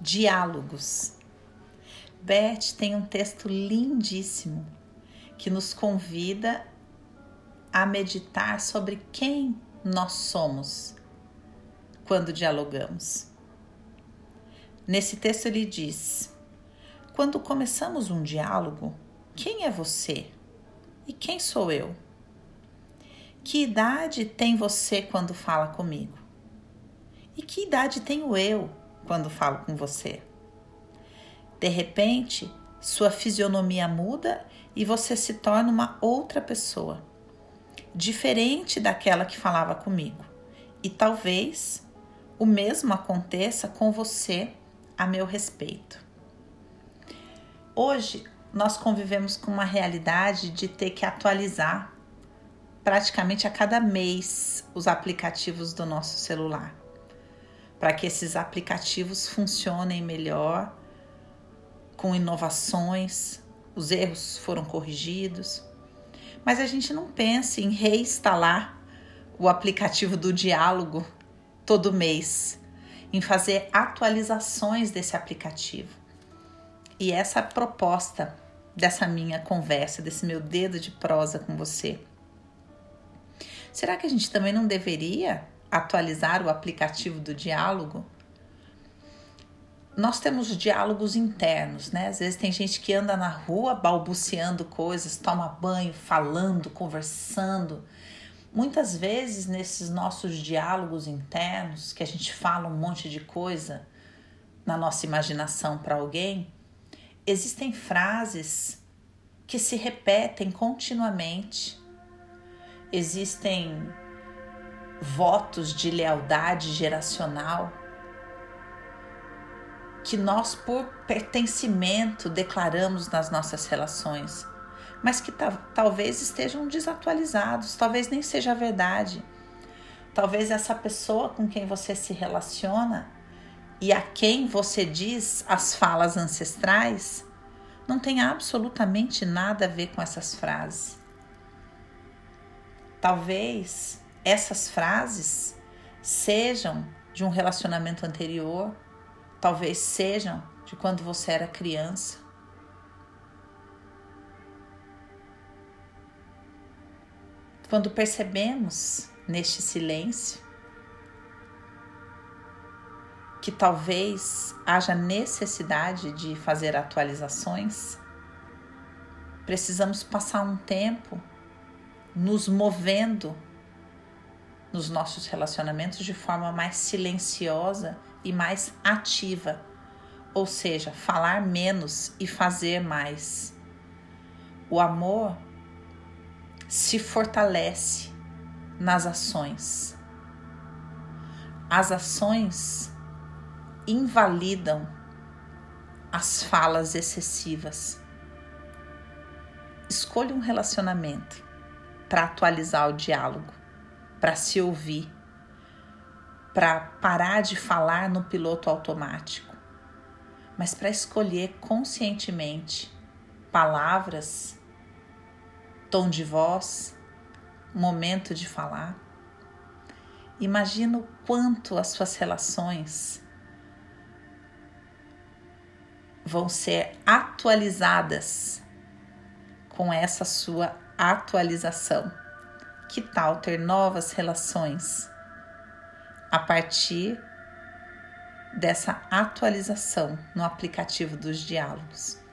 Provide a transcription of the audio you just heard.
Diálogos. Beth tem um texto lindíssimo que nos convida a meditar sobre quem nós somos quando dialogamos. Nesse texto ele diz: Quando começamos um diálogo, quem é você e quem sou eu? Que idade tem você quando fala comigo? E que idade tenho eu quando falo com você. De repente, sua fisionomia muda e você se torna uma outra pessoa, diferente daquela que falava comigo. E talvez o mesmo aconteça com você a meu respeito. Hoje, nós convivemos com uma realidade de ter que atualizar praticamente a cada mês os aplicativos do nosso celular para que esses aplicativos funcionem melhor, com inovações, os erros foram corrigidos. Mas a gente não pensa em reinstalar o aplicativo do diálogo todo mês, em fazer atualizações desse aplicativo. E essa é a proposta dessa minha conversa, desse meu dedo de prosa com você. Será que a gente também não deveria atualizar o aplicativo do diálogo, nós temos diálogos internos, né? Às vezes tem gente que anda na rua balbuciando coisas, toma banho, falando, conversando. Muitas vezes nesses nossos diálogos internos, que a gente fala um monte de coisa na nossa imaginação para alguém, existem frases que se repetem continuamente. Existem votos de lealdade geracional que nós, por pertencimento, declaramos nas nossas relações, mas que talvez estejam desatualizados, talvez nem seja verdade. Talvez essa pessoa com quem você se relaciona e a quem você diz as falas ancestrais não tenha absolutamente nada a ver com essas frases. Talvez essas frases sejam de um relacionamento anterior, talvez sejam de quando você era criança. Quando percebemos neste silêncio que talvez haja necessidade de fazer atualizações, precisamos passar um tempo nos movendo nos nossos relacionamentos de forma mais silenciosa e mais ativa, ou seja, falar menos e fazer mais. O amor se fortalece nas ações. As ações invalidam as falas excessivas. Escolha um relacionamento para atualizar o diálogo para se ouvir, para parar de falar no piloto automático, mas para escolher conscientemente palavras, tom de voz, momento de falar. Imagina o quanto as suas relações vão ser atualizadas com essa sua atualização. Que tal ter novas relações a partir dessa atualização no aplicativo dos diálogos?